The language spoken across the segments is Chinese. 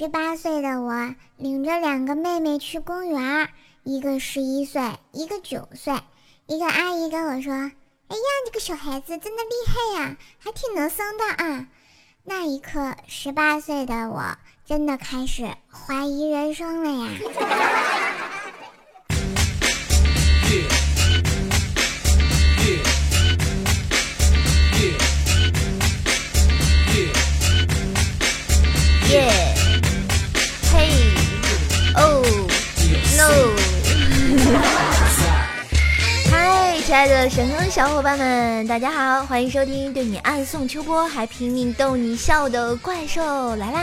十八岁的我领着两个妹妹去公园，一个十一岁，一个九岁。一个阿姨跟我说：“哎呀，这个小孩子真的厉害呀，还挺能生的啊！”那一刻，十八岁的我真的开始怀疑人生了呀。耶，嗨，亲爱的神坑小伙伴们，大家好，欢迎收听对你暗送秋波，还拼命逗你笑的怪兽来啦！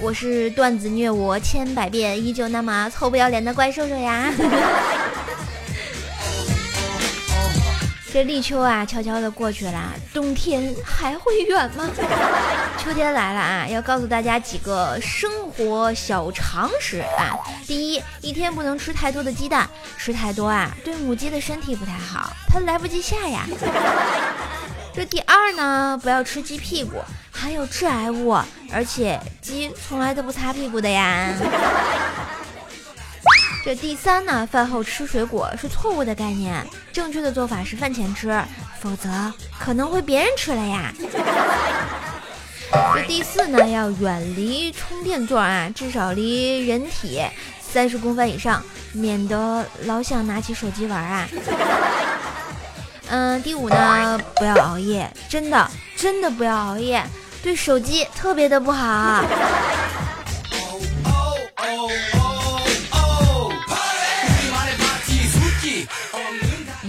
我是段子虐我千百遍，依旧那么臭不要脸的怪兽兽呀！这立秋啊，悄悄的过去了，冬天还会远吗？秋天来了啊，要告诉大家几个生活小常识啊。第一，一天不能吃太多的鸡蛋，吃太多啊，对母鸡的身体不太好，它来不及下呀。这第二呢，不要吃鸡屁股，含有致癌物，而且鸡从来都不擦屁股的呀。这第三呢，饭后吃水果是错误的概念，正确的做法是饭前吃，否则可能会别人吃了呀。这第四呢，要远离充电座啊，至少离人体三十公分以上，免得老想拿起手机玩啊。嗯，第五呢，不要熬夜，真的真的不要熬夜，对手机特别的不好。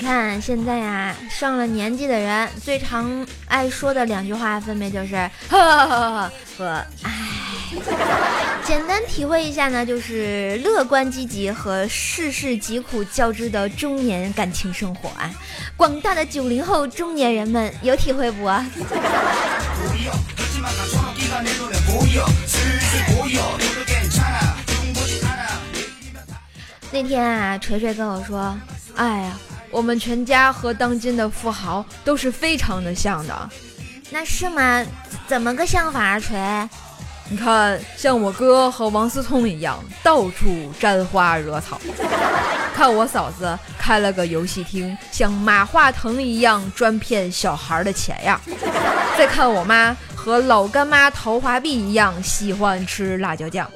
看现在呀，上了年纪的人最常爱说的两句话，分别就是“呵呵呵”和“唉”。简单体会一下呢，就是乐观积极和世事疾苦交织的中年感情生活啊。广大的九零后中年人们有体会不？那天啊，锤锤跟我说：“哎呀。”我们全家和当今的富豪都是非常的像的，那是吗？怎么个像法啊？锤，你看，像我哥和王思聪一样，到处沾花惹草；看我嫂子开了个游戏厅，像马化腾一样专骗小孩的钱呀；再看我妈和老干妈陶华碧一样，喜欢吃辣椒酱；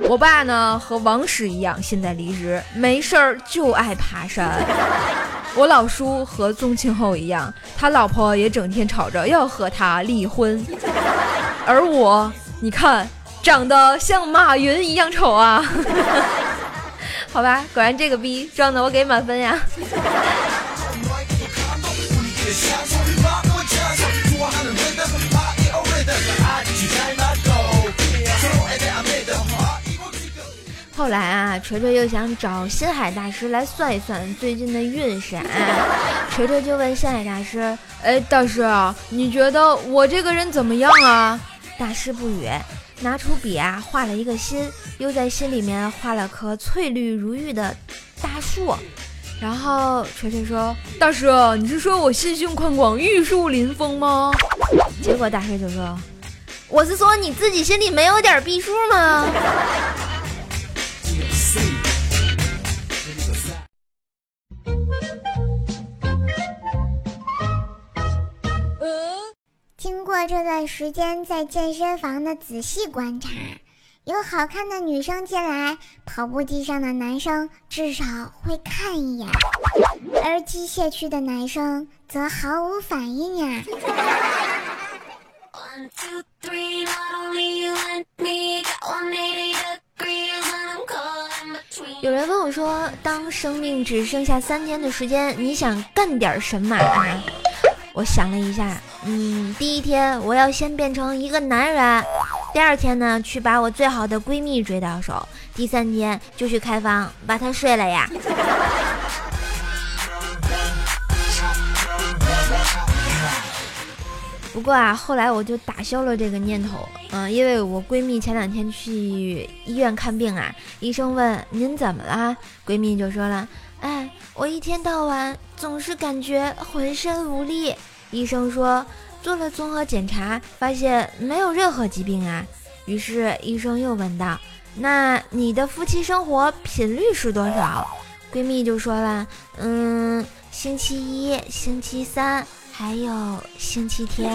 我爸呢，和王石一样，现在离职，没事儿就爱爬山。我老叔和宗庆后一样，他老婆也整天吵着要和他离婚，而我，你看，长得像马云一样丑啊！好吧，果然这个逼装的我给满分呀。后来啊，锤锤又想找心海大师来算一算最近的运势。锤锤就问心海大师：“哎，大师啊，你觉得我这个人怎么样啊？”大师不语，拿出笔啊，画了一个心，又在心里面画了棵翠绿如玉的大树。然后锤锤说：“大师，你是说我心胸宽广、玉树临风吗？”结果大师就说：“我是说你自己心里没有点逼数吗？”经过这段时间在健身房的仔细观察，有好看的女生进来，跑步机上的男生至少会看一眼，而机械区的男生则毫无反应呀。有人问我说：“当生命只剩下三天的时间，你想干点什么？”我想了一下，嗯，第一天我要先变成一个男人，第二天呢去把我最好的闺蜜追到手，第三天就去开房把她睡了呀。不过啊，后来我就打消了这个念头，嗯，因为我闺蜜前两天去医院看病啊，医生问您怎么了，闺蜜就说了，哎，我一天到晚总是感觉浑身无力。医生说做了综合检查，发现没有任何疾病啊。于是医生又问道：“那你的夫妻生活频率是多少？”闺蜜就说了：“嗯，星期一、星期三，还有星期天。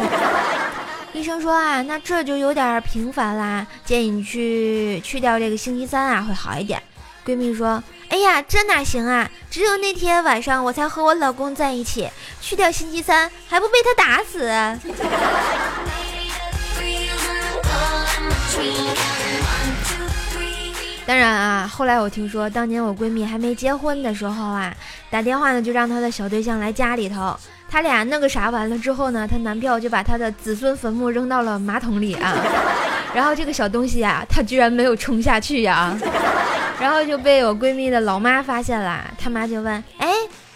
”医生说啊，那这就有点频繁啦，建议你去去掉这个星期三啊，会好一点。闺蜜说：“哎呀，这哪行啊？只有那天晚上我才和我老公在一起，去掉星期三还不被他打死？” 当然啊，后来我听说，当年我闺蜜还没结婚的时候啊，打电话呢就让她的小对象来家里头，他俩那个啥完了之后呢，她男票就把他的子孙坟墓扔到了马桶里啊，然后这个小东西啊，他居然没有冲下去呀，然后就被我闺蜜的老妈发现了，他妈就问：“哎，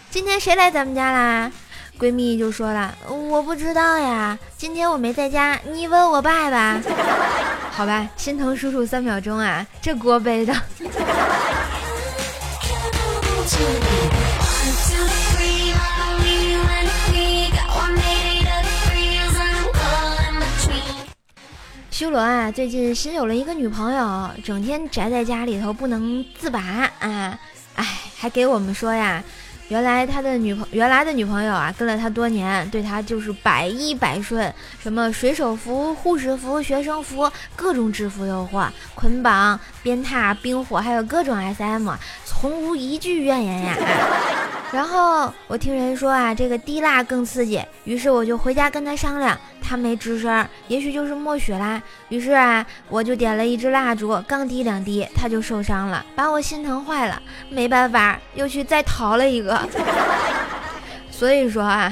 今天谁来咱们家啦？”闺蜜就说了：“我不知道呀，今天我没在家，你问我爸爸。”好吧，心疼叔叔三秒钟啊，这锅背的。修罗啊，最近新有了一个女朋友，整天宅在家里头不能自拔啊！哎，还给我们说呀。原来他的女朋原来的女朋友啊，跟了他多年，对他就是百依百顺，什么水手服、护士服、学生服，各种制服诱惑、捆绑、鞭挞、冰火，还有各种 SM，从无一句怨言呀。然后我听人说啊，这个滴蜡更刺激，于是我就回家跟他商量，他没吱声，也许就是默许啦。于是啊，我就点了一支蜡烛，刚滴两滴，他就受伤了，把我心疼坏了。没办法，又去再淘了一个。所以说啊，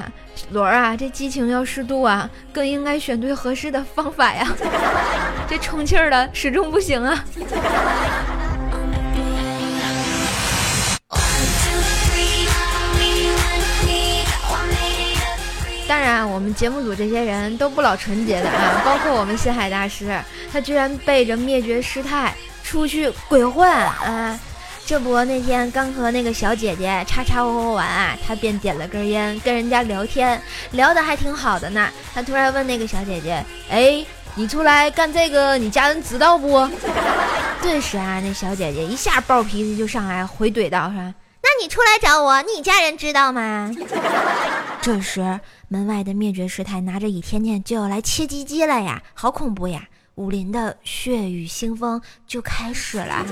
罗儿啊，这激情要适度啊，更应该选对合适的方法呀。这充气儿的始终不行啊。当然，我们节目组这些人都不老纯洁的啊，包括我们星海大师，他居然背着灭绝师太出去鬼混啊！这不，那天刚和那个小姐姐叉叉哦哦完啊，他便点了根烟，跟人家聊天，聊得还挺好的呢。他突然问那个小姐姐：“哎，你出来干这个，你家人知道不？”顿时啊，那小姐姐一下暴脾气就上来回怼道：“说你出来找我，你家人知道吗？” 这时。门外的灭绝师太拿着倚天剑就要来切鸡鸡了呀，好恐怖呀！武林的血雨腥风就开始了。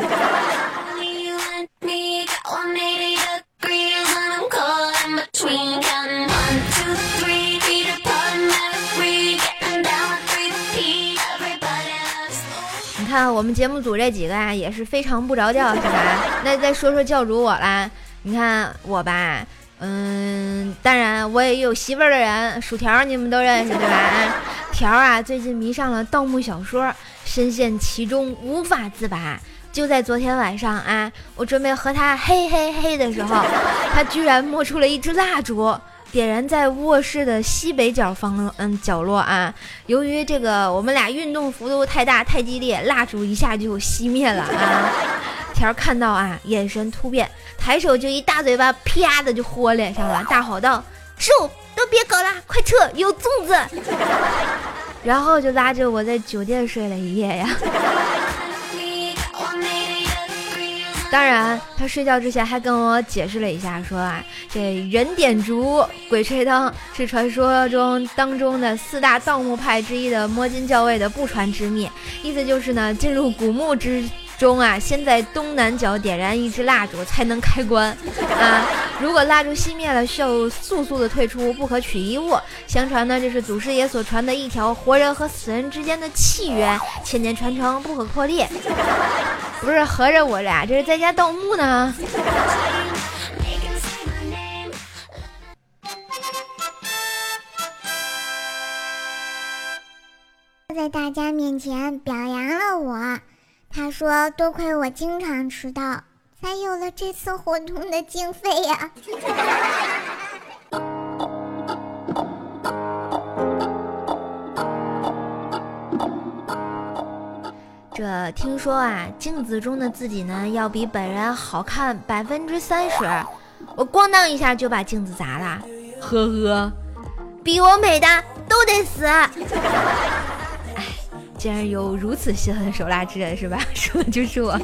你看我们节目组这几个啊，也是非常不着调，是吧？那再说说教主我啦，你看我吧。嗯，当然我也有媳妇儿的人，薯条你们都认识对吧？条啊，最近迷上了盗墓小说，深陷其中无法自拔。就在昨天晚上啊，我准备和他嘿嘿嘿的时候，他居然摸出了一支蜡烛，点燃在卧室的西北角方嗯角落啊。由于这个我们俩运动幅度太大太激烈，蜡烛一下就熄灭了啊。条看到啊，眼神突变，抬手就一大嘴巴，啪的就呼我脸上了，大吼道：“叔，都别搞了，快撤，有粽子！” 然后就拉着我在酒店睡了一夜呀。当然，他睡觉之前还跟我解释了一下，说啊，这人点烛，鬼吹灯是传说中当中的四大盗墓派之一的摸金校尉的不传之秘，意思就是呢，进入古墓之。中啊，先在东南角点燃一支蜡烛才能开关啊！如果蜡烛熄灭了，需要速速的退出，不可取一物。相传呢，这是祖师爷所传的一条活人和死人之间的契约，千年传承，不可破裂。不是，合着我俩这是在家盗墓呢？在大家面前表扬了我。他说：“多亏我经常迟到，才有了这次活动的经费呀。”这听说啊，镜子中的自己呢，要比本人好看百分之三十。我咣当一下就把镜子砸了，呵呵，比我美的都得死。竟然有如此心狠手辣之人，是吧？说的就是我。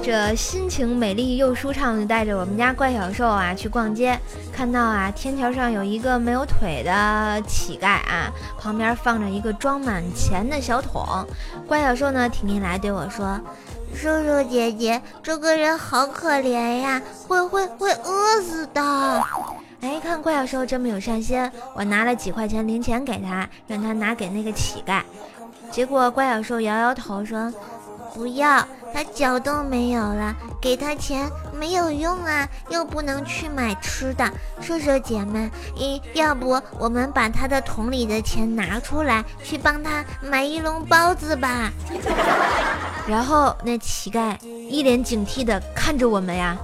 这心情美丽又舒畅，就带着我们家怪小兽啊去逛街，看到啊天桥上有一个没有腿的乞丐啊，旁边放着一个装满钱的小桶，怪小兽呢停下来对我说：“叔叔姐姐，这个人好可怜呀，会会会饿死的。”哎，看怪小兽这么有善心，我拿了几块钱零钱给他，让他拿给那个乞丐，结果怪小兽摇摇头说。不要，他脚都没有了，给他钱没有用啊，又不能去买吃的。射手姐们，一要不我们把他的桶里的钱拿出来，去帮他买一笼包子吧。然后那乞丐一脸警惕地看着我们呀。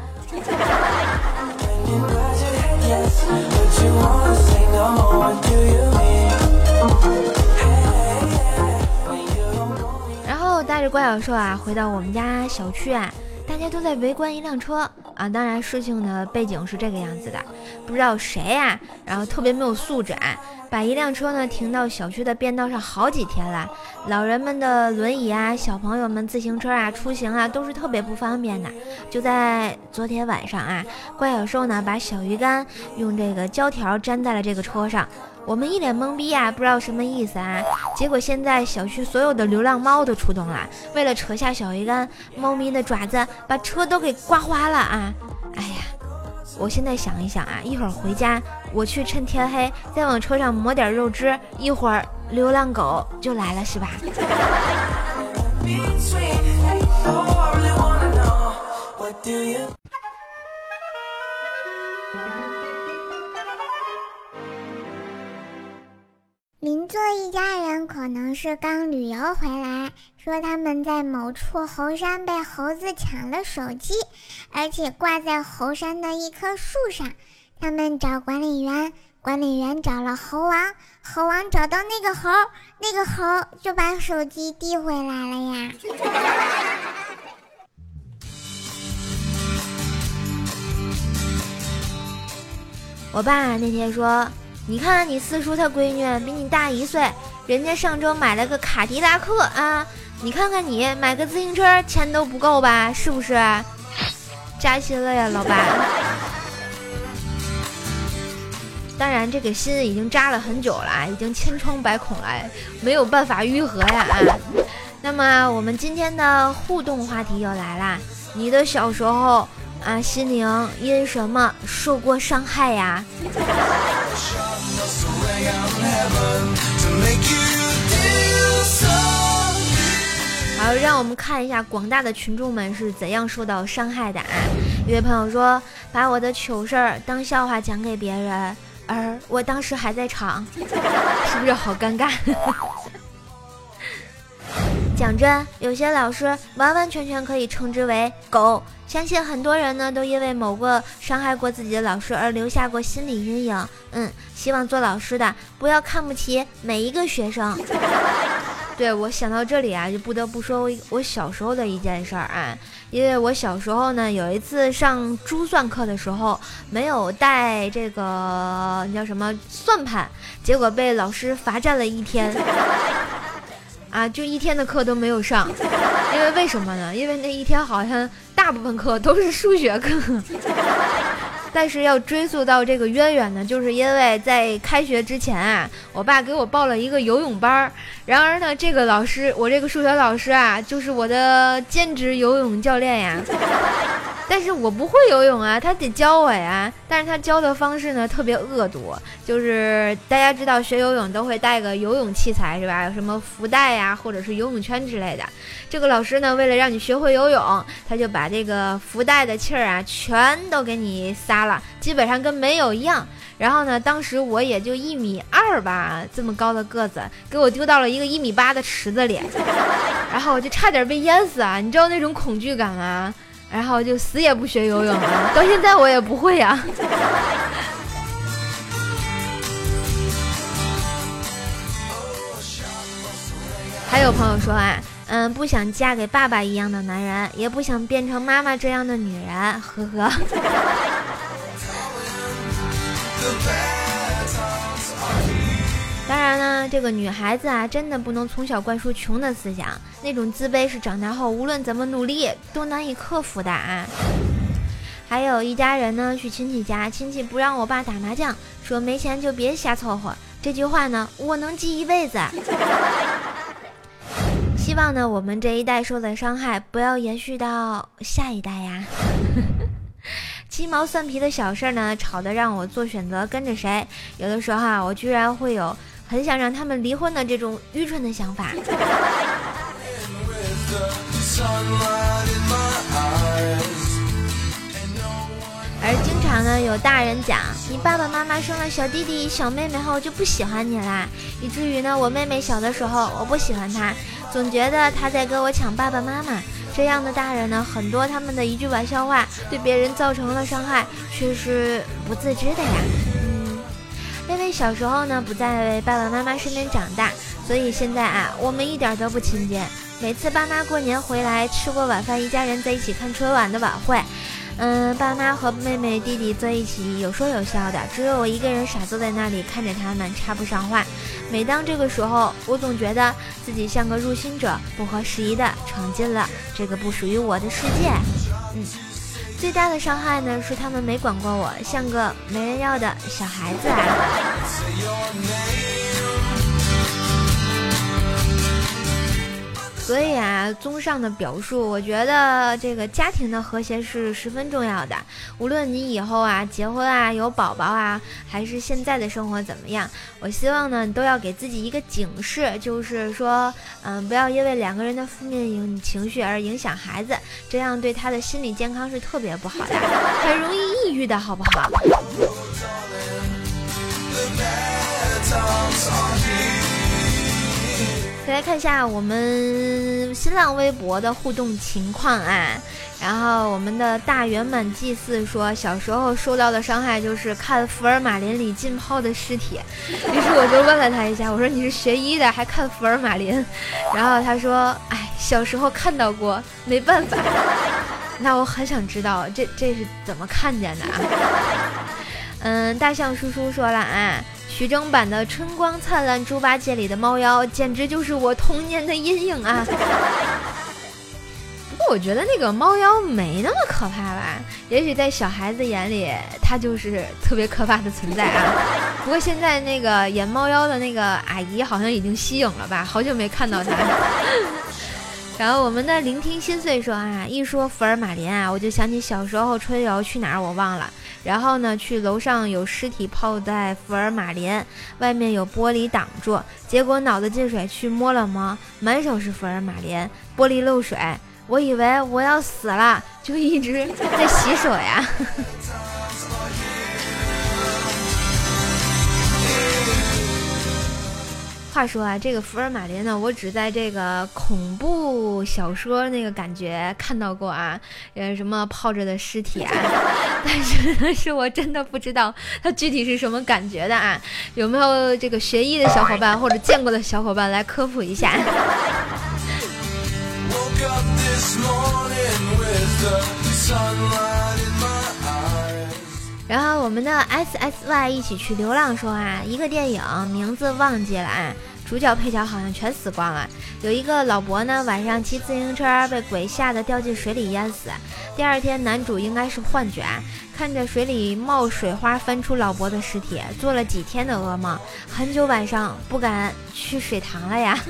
带着怪小兽啊，回到我们家小区啊，大家都在围观一辆车啊。当然，事情的背景是这个样子的，不知道谁呀，然后特别没有素质啊，把一辆车呢停到小区的便道上好几天了。老人们的轮椅啊，小朋友们自行车啊，出行啊都是特别不方便的。就在昨天晚上啊，怪小兽呢把小鱼干用这个胶条粘在了这个车上。我们一脸懵逼啊，不知道什么意思啊。结果现在小区所有的流浪猫都出动了，为了扯下小鱼干，猫咪的爪子把车都给刮花了啊！哎呀，我现在想一想啊，一会儿回家我去趁天黑再往车上抹点肉汁，一会儿流浪狗就来了，是吧？一家人可能是刚旅游回来，说他们在某处猴山被猴子抢了手机，而且挂在猴山的一棵树上。他们找管理员，管理员找了猴王，猴王找到那个猴，那个猴就把手机递回来了呀。我爸那天说。你看，你四叔他闺女比你大一岁，人家上周买了个卡迪拉克啊！你看看你买个自行车钱都不够吧？是不是？扎心了呀，老爸。当然，这个心已经扎了很久了，已经千疮百孔了，没有办法愈合呀啊。那么，我们今天的互动话题又来啦，你的小时候啊，心灵因什么受过伤害呀？好，让我们看一下广大的群众们是怎样受到伤害的啊！一位朋友说：“把我的糗事儿当笑话讲给别人，而我当时还在场，是不是好尴尬？” 讲真，有些老师完完全全可以称之为狗。相信很多人呢都因为某个伤害过自己的老师而留下过心理阴影。嗯，希望做老师的不要看不起每一个学生。对我想到这里啊，就不得不说我小时候的一件事儿啊，因为我小时候呢有一次上珠算课的时候没有带这个叫什么算盘，结果被老师罚站了一天。啊，就一天的课都没有上，因为为什么呢？因为那一天好像大部分课都是数学课。但是要追溯到这个渊源呢，就是因为在开学之前啊，我爸给我报了一个游泳班儿。然而呢，这个老师，我这个数学老师啊，就是我的兼职游泳教练呀。但是我不会游泳啊，他得教我呀。但是他教的方式呢，特别恶毒，就是大家知道学游泳都会带个游泳器材是吧？有什么浮袋呀，或者是游泳圈之类的。这个老师呢，为了让你学会游泳，他就把这个浮袋的气儿啊，全都给你撒了，基本上跟没有一样。然后呢，当时我也就一米二吧，这么高的个子，给我丢到了一个一米八的池子里，然后我就差点被淹死啊！你知道那种恐惧感吗？然后就死也不学游泳了，到现在我也不会呀。还有朋友说啊，嗯，不想嫁给爸爸一样的男人，也不想变成妈妈这样的女人，呵呵。当然呢，这个女孩子啊，真的不能从小灌输穷的思想，那种自卑是长大后无论怎么努力都难以克服的啊。还有一家人呢，去亲戚家，亲戚不让我爸打麻将，说没钱就别瞎凑合。这句话呢，我能记一辈子。希望呢，我们这一代受的伤害不要延续到下一代呀。鸡毛蒜皮的小事儿呢，吵得让我做选择跟着谁。有的时候啊，我居然会有很想让他们离婚的这种愚蠢的想法。而经常呢，有大人讲，你爸爸妈妈生了小弟弟、小妹妹后就不喜欢你啦，以至于呢，我妹妹小的时候，我不喜欢她，总觉得她在跟我抢爸爸妈妈。这样的大人呢，很多他们的一句玩笑话，对别人造成了伤害，却是不自知的呀。因为小时候呢，不在爸爸妈妈身边长大，所以现在啊，我们一点都不亲近。每次爸妈过年回来，吃过晚饭，一家人在一起看春晚的晚会。嗯，爸妈和妹妹弟弟坐一起有说有笑的，只有我一个人傻坐在那里看着他们，插不上话。每当这个时候，我总觉得自己像个入侵者，不合时宜的闯进了这个不属于我的世界。嗯，最大的伤害呢是他们没管过我，像个没人要的小孩子啊。所以啊，综上的表述，我觉得这个家庭的和谐是十分重要的。无论你以后啊结婚啊有宝宝啊，还是现在的生活怎么样，我希望呢，你都要给自己一个警示，就是说，嗯，不要因为两个人的负面影情绪而影响孩子，这样对他的心理健康是特别不好的，很容易抑郁的，好不好？再来看一下我们新浪微博的互动情况啊，然后我们的大圆满祭祀说，小时候受到的伤害就是看福尔马林里浸泡的尸体，于是我就问了他一下，我说你是学医的还看福尔马林？然后他说，哎，小时候看到过，没办法。那我很想知道这这是怎么看见的啊？嗯，大象叔叔说了啊。徐峥版的《春光灿烂猪八戒》里的猫妖，简直就是我童年的阴影啊！不过我觉得那个猫妖没那么可怕吧？也许在小孩子眼里，它就是特别可怕的存在啊。不过现在那个演猫妖的那个阿姨好像已经息影了吧？好久没看到她。然后我们的聆听心碎说啊，一说福尔马林啊，我就想起小时候春游去哪儿我忘了。然后呢，去楼上有尸体泡在福尔马林，外面有玻璃挡住，结果脑子进水去摸了摸，满手是福尔马林，玻璃漏水，我以为我要死了，就一直在洗手呀。话说啊，这个福尔马林呢，我只在这个恐怖小说那个感觉看到过啊，呃，什么泡着的尸体啊，但是呢，是我真的不知道它具体是什么感觉的啊，有没有这个学医的小伙伴或者见过的小伙伴来科普一下？然后我们的 S S Y 一起去流浪说啊，一个电影名字忘记了啊，主角配角好像全死光了。有一个老伯呢，晚上骑自行车被鬼吓得掉进水里淹死。第二天男主应该是幻觉，看着水里冒水花翻出老伯的尸体，做了几天的噩梦，很久晚上不敢去水塘了呀。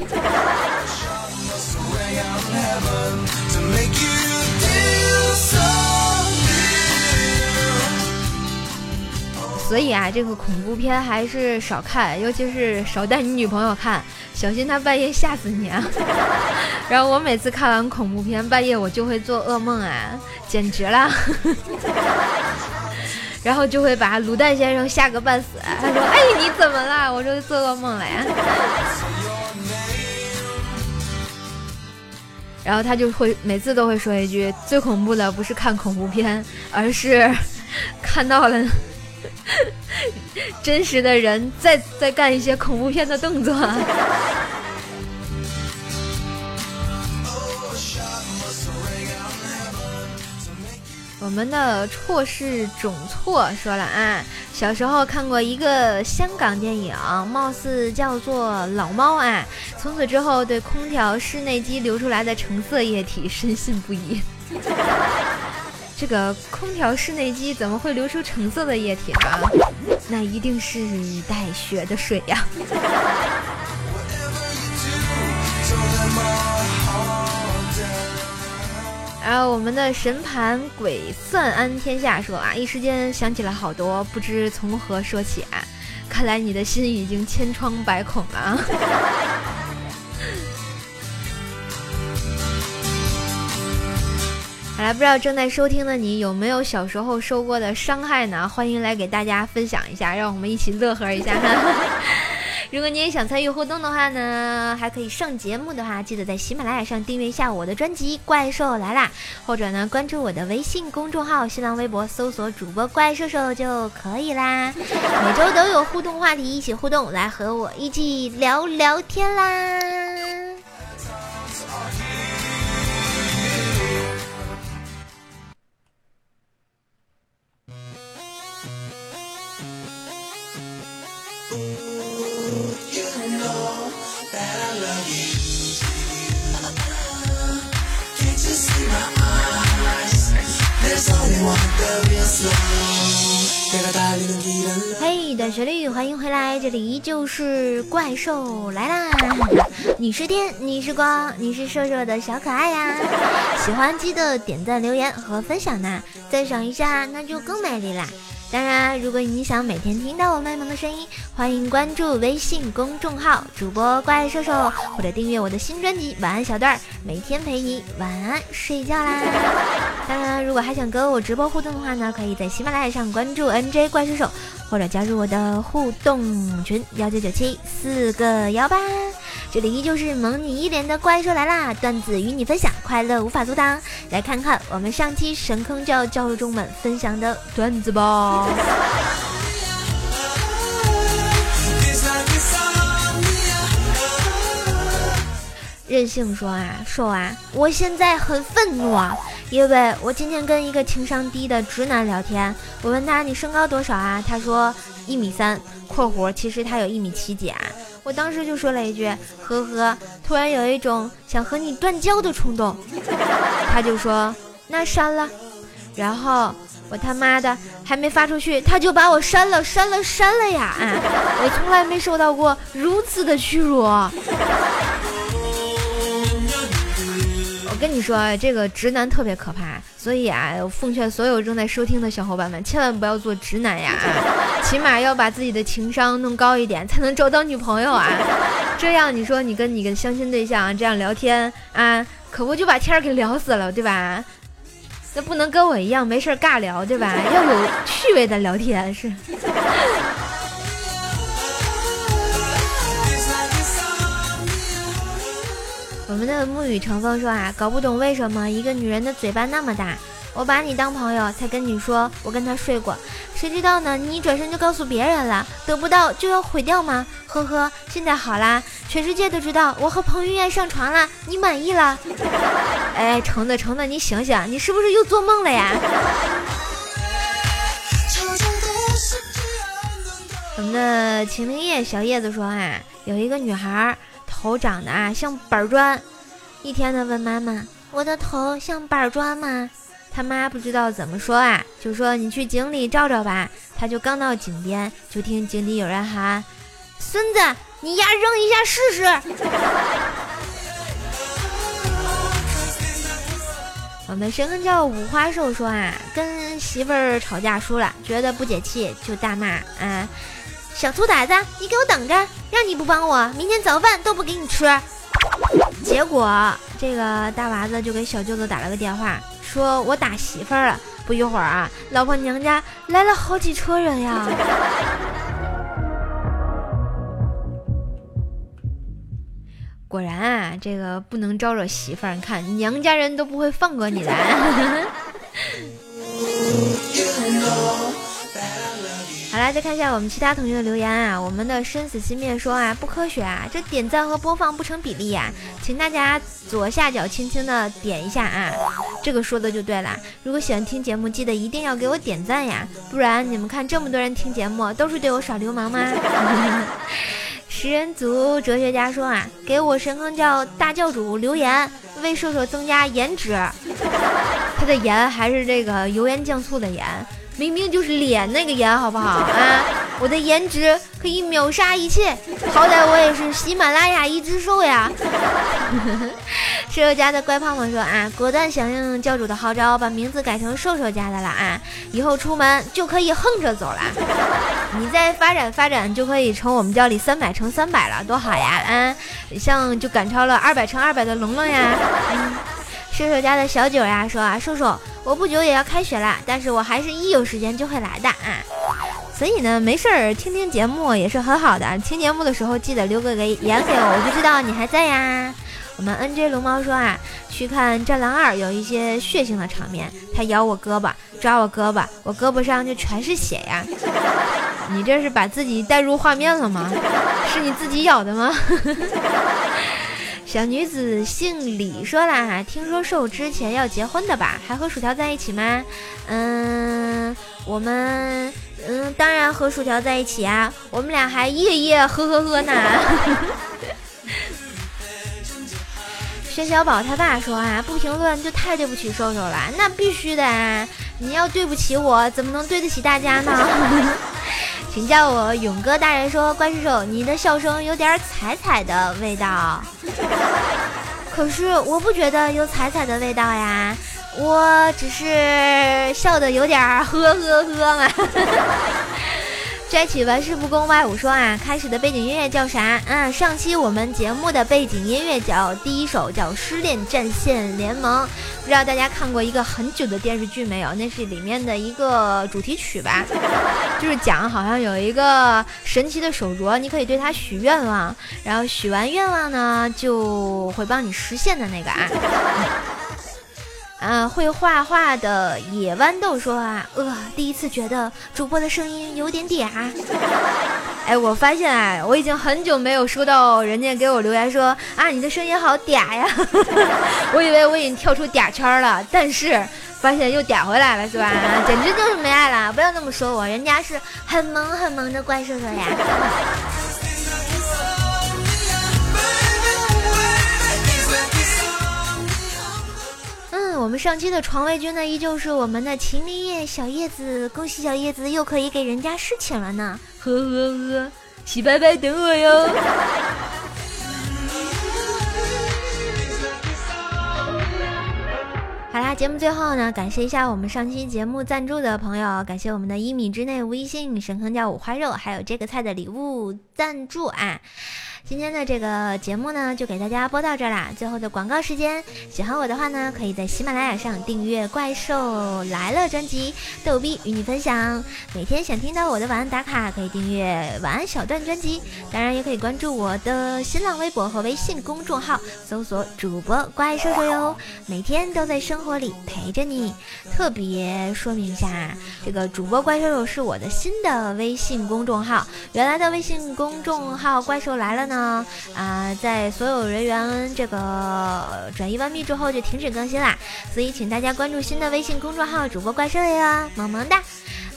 所以啊，这个恐怖片还是少看，尤其是少带你女朋友看，小心她半夜吓死你啊！然后我每次看完恐怖片，半夜我就会做噩梦啊，简直了！然后就会把卤蛋先生吓个半死。他说：“哎，你怎么了？”我说：“做噩梦了呀。”然后他就会每次都会说一句：“最恐怖的不是看恐怖片，而是看到了。” 真实的人在在干一些恐怖片的动作。我们的错是种错说了啊，小时候看过一个香港电影，貌似叫做《老猫》啊，从此之后对空调室内机流出来的橙色液体深信不疑。这个空调室内机怎么会流出橙色的液体呢？那一定是带血的水呀。然后我们的神盘鬼算安天下说啊，一时间想起了好多，不知从何说起啊。看来你的心已经千疮百孔了。好了，不知道正在收听的你有没有小时候受过的伤害呢？欢迎来给大家分享一下，让我们一起乐呵一下。如果你也想参与互动的话呢，还可以上节目的话，记得在喜马拉雅上订阅一下我的专辑《怪兽来啦》，或者呢关注我的微信公众号、新浪微博，搜索主播怪兽兽就可以啦。每周都有互动话题，一起互动，来和我一起聊聊天啦。嘿，短旋律，欢迎回来，这里依旧是怪兽来啦！你是电，你是光，你是瘦瘦的小可爱呀！喜欢记得点赞、留言和分享呐，赞赏一下那就更美丽啦！当然，如果你想每天听到我卖萌的声音，欢迎关注微信公众号主播怪兽兽，或者订阅我的新专辑《晚安小段儿》，每天陪你晚安睡觉啦。当然，如果还想跟我直播互动的话呢，可以在喜马拉雅上关注 NJ 怪兽兽，或者加入我的互动群幺九九七四个幺八。这里依旧是萌你一脸的怪兽来啦，段子与你分享，快乐无法阻挡。来看看我们上期神坑教教众们分享的段子吧。任性说啊，说啊，我现在很愤怒啊，因为我今天跟一个情商低的直男聊天，我问他你身高多少啊？他说一米三（括弧其实他有一米七几啊）。我当时就说了一句呵呵，突然有一种想和你断交的冲动。他就说那删了，然后我他妈的还没发出去，他就把我删了，删了，删了呀！啊，我从来没受到过如此的屈辱。跟你说，这个直男特别可怕，所以啊，我奉劝所有正在收听的小伙伴们，千万不要做直男呀！起码要把自己的情商弄高一点，才能找到女朋友啊！这样你说你跟你的相亲对象这样聊天啊，可不就把天儿给聊死了，对吧？那不能跟我一样没事尬聊，对吧？要有趣味的聊天是。我们的沐雨成风说啊，搞不懂为什么一个女人的嘴巴那么大。我把你当朋友才跟你说我跟他睡过，谁知道呢？你一转身就告诉别人了，得不到就要毁掉吗？呵呵，现在好啦，全世界都知道我和彭于晏上床啦，你满意了？哎，橙子橙子，你醒醒，你是不是又做梦了呀？我们的秦明叶小叶子说啊，有一个女孩。头长得啊像板砖，一天呢问妈妈：“我的头像板砖吗？”他妈不知道怎么说啊，就说：“你去井里照照吧。”他就刚到井边，就听井底有人喊：“孙子，你丫扔一下试试。” 我们神坑叫五花兽说啊，跟媳妇儿吵架输了，觉得不解气，就大骂啊。小兔崽子，你给我等着！让你不帮我，明天早饭都不给你吃。结果这个大娃子就给小舅子打了个电话，说我打媳妇儿了。不一会儿啊，老婆娘家来了好几车人呀。果然啊，这个不能招惹媳妇儿，你看娘家人都不会放过你的。来再看一下我们其他同学的留言啊。我们的生死熄灭说啊，不科学啊，这点赞和播放不成比例呀，请大家左下角轻轻的点一下啊。这个说的就对了。如果喜欢听节目，记得一定要给我点赞呀，不然你们看这么多人听节目，都是对我耍流氓吗？食人族哲学家说啊，给我神坑教大教主留言，为射手增加颜值。他的颜还是这个油盐酱醋的盐。明明就是脸那个颜，好不好啊？我的颜值可以秒杀一切，好歹我也是喜马拉雅一只兽呀。瘦瘦家的乖胖胖说啊，果断响应教主的号召，把名字改成瘦瘦家的了啊，以后出门就可以横着走了。你再发展发展，就可以成我们教里三百乘三百了，多好呀啊！像就赶超了二百乘二百的龙龙呀。瘦瘦家的小九呀说啊，瘦瘦。我不久也要开学了，但是我还是一有时间就会来的啊。所以呢，没事儿听听节目也是很好的。听节目的时候记得留个言给我，我就知道你还在呀。我们 NJ 龙猫说啊，去看《战狼二》有一些血腥的场面，他咬我胳膊，抓我胳膊，我胳膊上就全是血呀。你这是把自己带入画面了吗？是你自己咬的吗？小女子姓李，说啦，听说瘦之前要结婚的吧？还和薯条在一起吗？嗯，我们嗯，当然和薯条在一起啊，我们俩还夜夜呵呵呵呢。薛小宝他爸说啊，不评论就太对不起瘦瘦了，那必须的啊！你要对不起我，怎么能对得起大家呢？请叫我勇哥大人。说怪叔叔，你的笑声有点彩彩的味道，可是我不觉得有彩彩的味道呀，我只是笑的有点呵呵呵嘛。摘起玩世不恭歪五说啊，开始的背景音乐叫啥？嗯，上期我们节目的背景音乐叫第一首叫《失恋战线联盟》，不知道大家看过一个很久的电视剧没有？那是里面的一个主题曲吧，就是讲好像有一个神奇的手镯，你可以对它许愿望，然后许完愿望呢就会帮你实现的那个啊。啊，会画画的野豌豆说啊，呃，第一次觉得主播的声音有点嗲。哎，我发现啊，我已经很久没有收到人家给我留言说啊，你的声音好嗲呀。我以为我已经跳出嗲圈了，但是发现又嗲回来了，是吧？简直就是没爱了！不要那么说我，人家是很萌很萌的怪兽兽呀。们上期的床位君呢，依旧是我们的秦林叶小叶子，恭喜小叶子又可以给人家侍寝了呢，呵呵呵，洗白白等我哟。好啦，节目最后呢，感谢一下我们上期节目赞助的朋友，感谢我们的一米之内微信神坑叫五花肉，还有这个菜的礼物赞助啊。今天的这个节目呢，就给大家播到这啦。最后的广告时间，喜欢我的话呢，可以在喜马拉雅上订阅《怪兽来了》专辑，逗逼与你分享。每天想听到我的晚安打卡，可以订阅晚安小段专辑。当然，也可以关注我的新浪微博和微信公众号，搜索主播怪兽兽哟。每天都在生活里陪着你。特别说明一下，这个主播怪兽兽是我的新的微信公众号，原来的微信公众号怪兽来了呢。呢啊，在所有人员这个转移完毕之后就停止更新啦，所以请大家关注新的微信公众号主播怪兽呀，萌萌哒。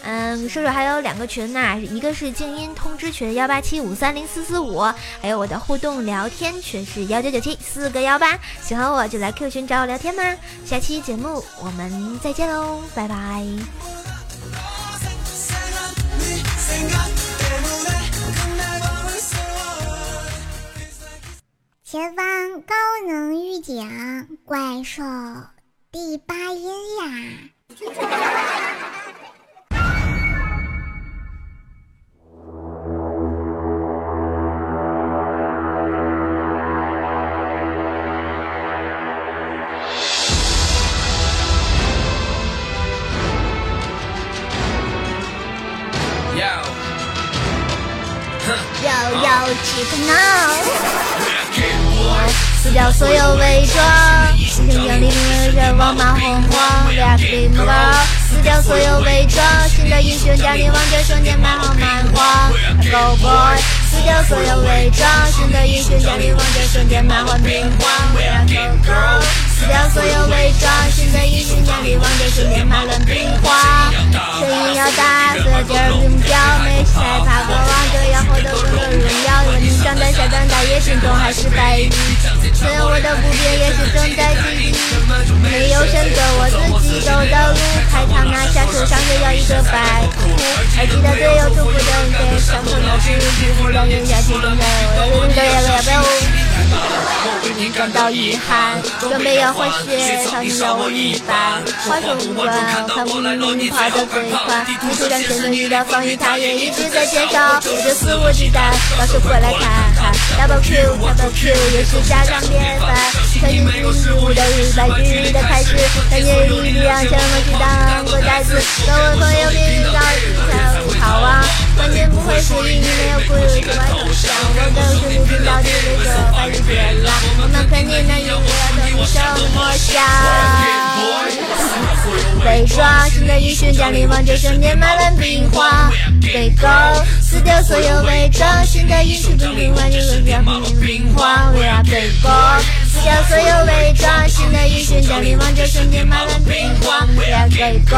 嗯，兽兽还有两个群呢，一个是静音通知群幺八七五三零四四五，还有我的互动聊天群是幺九九七四个幺八，喜欢我就来 Q 群找我聊天吧？下期节目我们再见喽，拜拜。前方高能预警，怪兽第八音呀！要要起个闹！所有伪装，心情降临，人人望马红黄，俩 f l 掉所有伪装。新的英雄降临，王者瞬间满好满荒。Go boy，撕掉所有伪装。新的英雄降临，王者瞬间满怀兵荒。We are go go，撕掉所有伪装。新的英雄降临，王者瞬间满了兵荒。声音要大，所有劲儿并不掉。没害怕过王者，要获得更多荣耀。问你上单下单打野，心中还是白银。虽然我的不变也是正在进行。没有选择，我自己走的路。开场拿下手上就要一个白虎。还记得队友祝福的给，上场的是皮肤的人下去准备，我的队友要不要？感到遗憾，准备要换血，场上要我一半。话说无关，看不明跑得最快。地图上前面遇到防御，他也一直在介绍，我就肆无忌惮，到时过来看。Double Q，Double Q，也是家常便饭。曾经是无的日白日的开始，感觉力量什么去当过袋子。各位朋友别遇到自好啊，完全不会是因为没有骨肉之外头像。我的兄弟听到这个说法就变了，我们肯定能赢，我要等你什么想？被抓，新的英雄降临，王者瞬间满了兵荒。被狗撕掉所有伪装，新的英雄降临，王者瞬间满了兵荒。We are 被狗撕掉所有伪装，新的英雄降临，王者瞬间满了兵荒。We are 被狗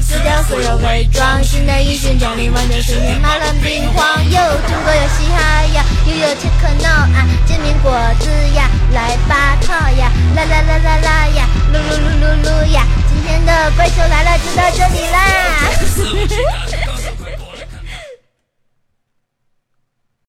撕掉所有伪装，新的英雄降临，王者瞬间满了兵荒。有中国有嘻哈呀，又有切克闹啊，煎饼果子呀，来吧套呀，啦啦啦啦啦呀，噜噜噜噜噜呀。今天的怪兽来了就到这里啦。